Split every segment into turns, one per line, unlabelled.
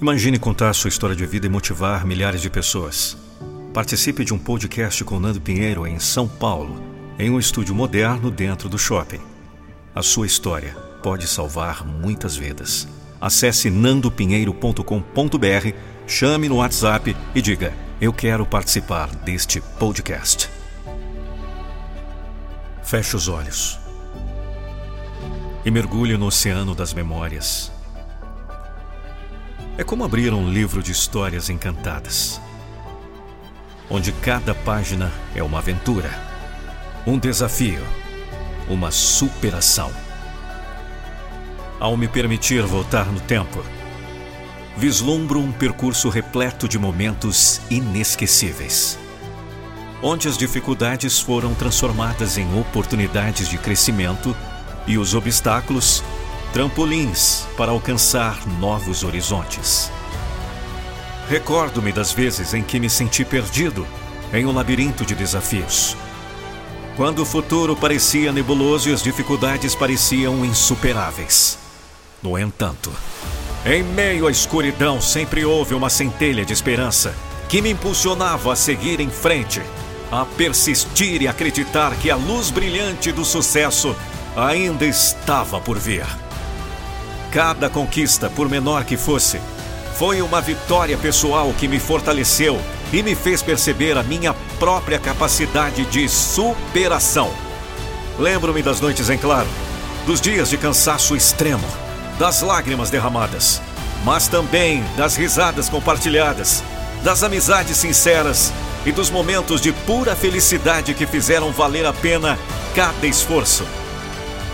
Imagine contar sua história de vida e motivar milhares de pessoas. Participe de um podcast com Nando Pinheiro em São Paulo, em um estúdio moderno dentro do shopping. A sua história pode salvar muitas vidas. Acesse nandopinheiro.com.br, chame no WhatsApp e diga: Eu quero participar deste podcast. Feche os olhos e mergulhe no oceano das memórias. É como abrir um livro de histórias encantadas, onde cada página é uma aventura, um desafio, uma superação. Ao me permitir voltar no tempo, vislumbro um percurso repleto de momentos inesquecíveis, onde as dificuldades foram transformadas em oportunidades de crescimento e os obstáculos trampolins para alcançar novos horizontes. Recordo-me das vezes em que me senti perdido em um labirinto de desafios. Quando o futuro parecia nebuloso e as dificuldades pareciam insuperáveis. No entanto, em meio à escuridão sempre houve uma centelha de esperança que me impulsionava a seguir em frente, a persistir e acreditar que a luz brilhante do sucesso ainda estava por vir. Cada conquista, por menor que fosse, foi uma vitória pessoal que me fortaleceu e me fez perceber a minha própria capacidade de superação. Lembro-me das noites em claro, dos dias de cansaço extremo, das lágrimas derramadas, mas também das risadas compartilhadas, das amizades sinceras e dos momentos de pura felicidade que fizeram valer a pena cada esforço.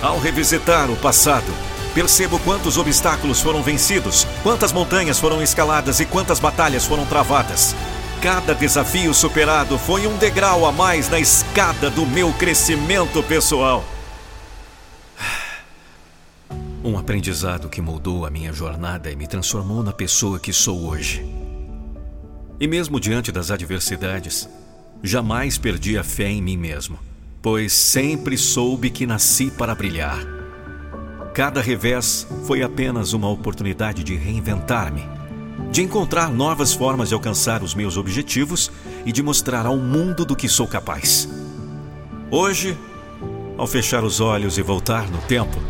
Ao revisitar o passado, percebo quantos obstáculos foram vencidos, quantas montanhas foram escaladas e quantas batalhas foram travadas. Cada desafio superado foi um degrau a mais na escada do meu crescimento pessoal. Um aprendizado que moldou a minha jornada e me transformou na pessoa que sou hoje. E mesmo diante das adversidades, jamais perdi a fé em mim mesmo pois sempre soube que nasci para brilhar. Cada revés foi apenas uma oportunidade de reinventar-me, de encontrar novas formas de alcançar os meus objetivos e de mostrar ao mundo do que sou capaz. Hoje, ao fechar os olhos e voltar no tempo,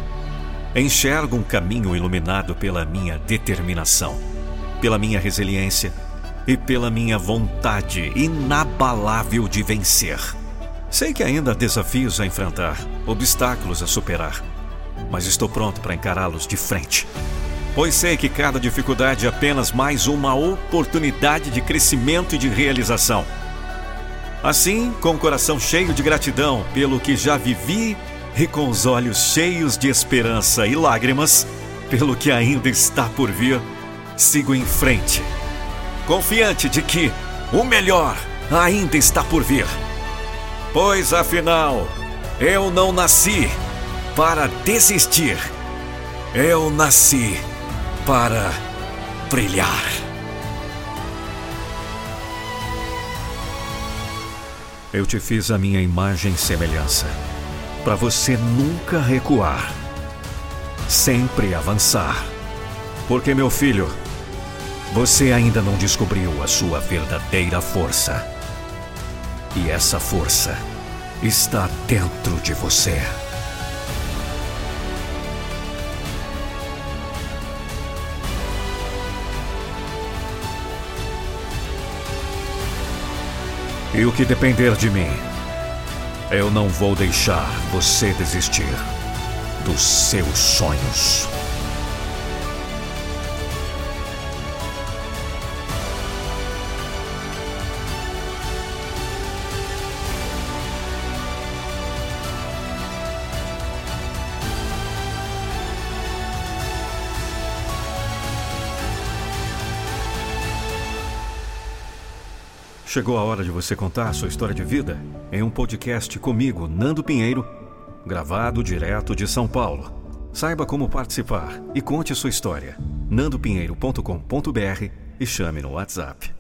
enxergo um caminho iluminado pela minha determinação, pela minha resiliência e pela minha vontade inabalável de vencer. Sei que ainda há desafios a enfrentar, obstáculos a superar, mas estou pronto para encará-los de frente. Pois sei que cada dificuldade é apenas mais uma oportunidade de crescimento e de realização. Assim, com o coração cheio de gratidão pelo que já vivi e com os olhos cheios de esperança e lágrimas pelo que ainda está por vir, sigo em frente, confiante de que o melhor ainda está por vir. Pois afinal, eu não nasci para desistir. Eu nasci para brilhar. Eu te fiz a minha imagem e semelhança, para você nunca recuar, sempre avançar. Porque, meu filho, você ainda não descobriu a sua verdadeira força. E essa força está dentro de você. E o que depender de mim, eu não vou deixar você desistir dos seus sonhos. Chegou a hora de você contar sua história de vida em um podcast comigo, Nando Pinheiro, gravado direto de São Paulo. Saiba como participar e conte sua história. nandopinheiro.com.br e chame no WhatsApp.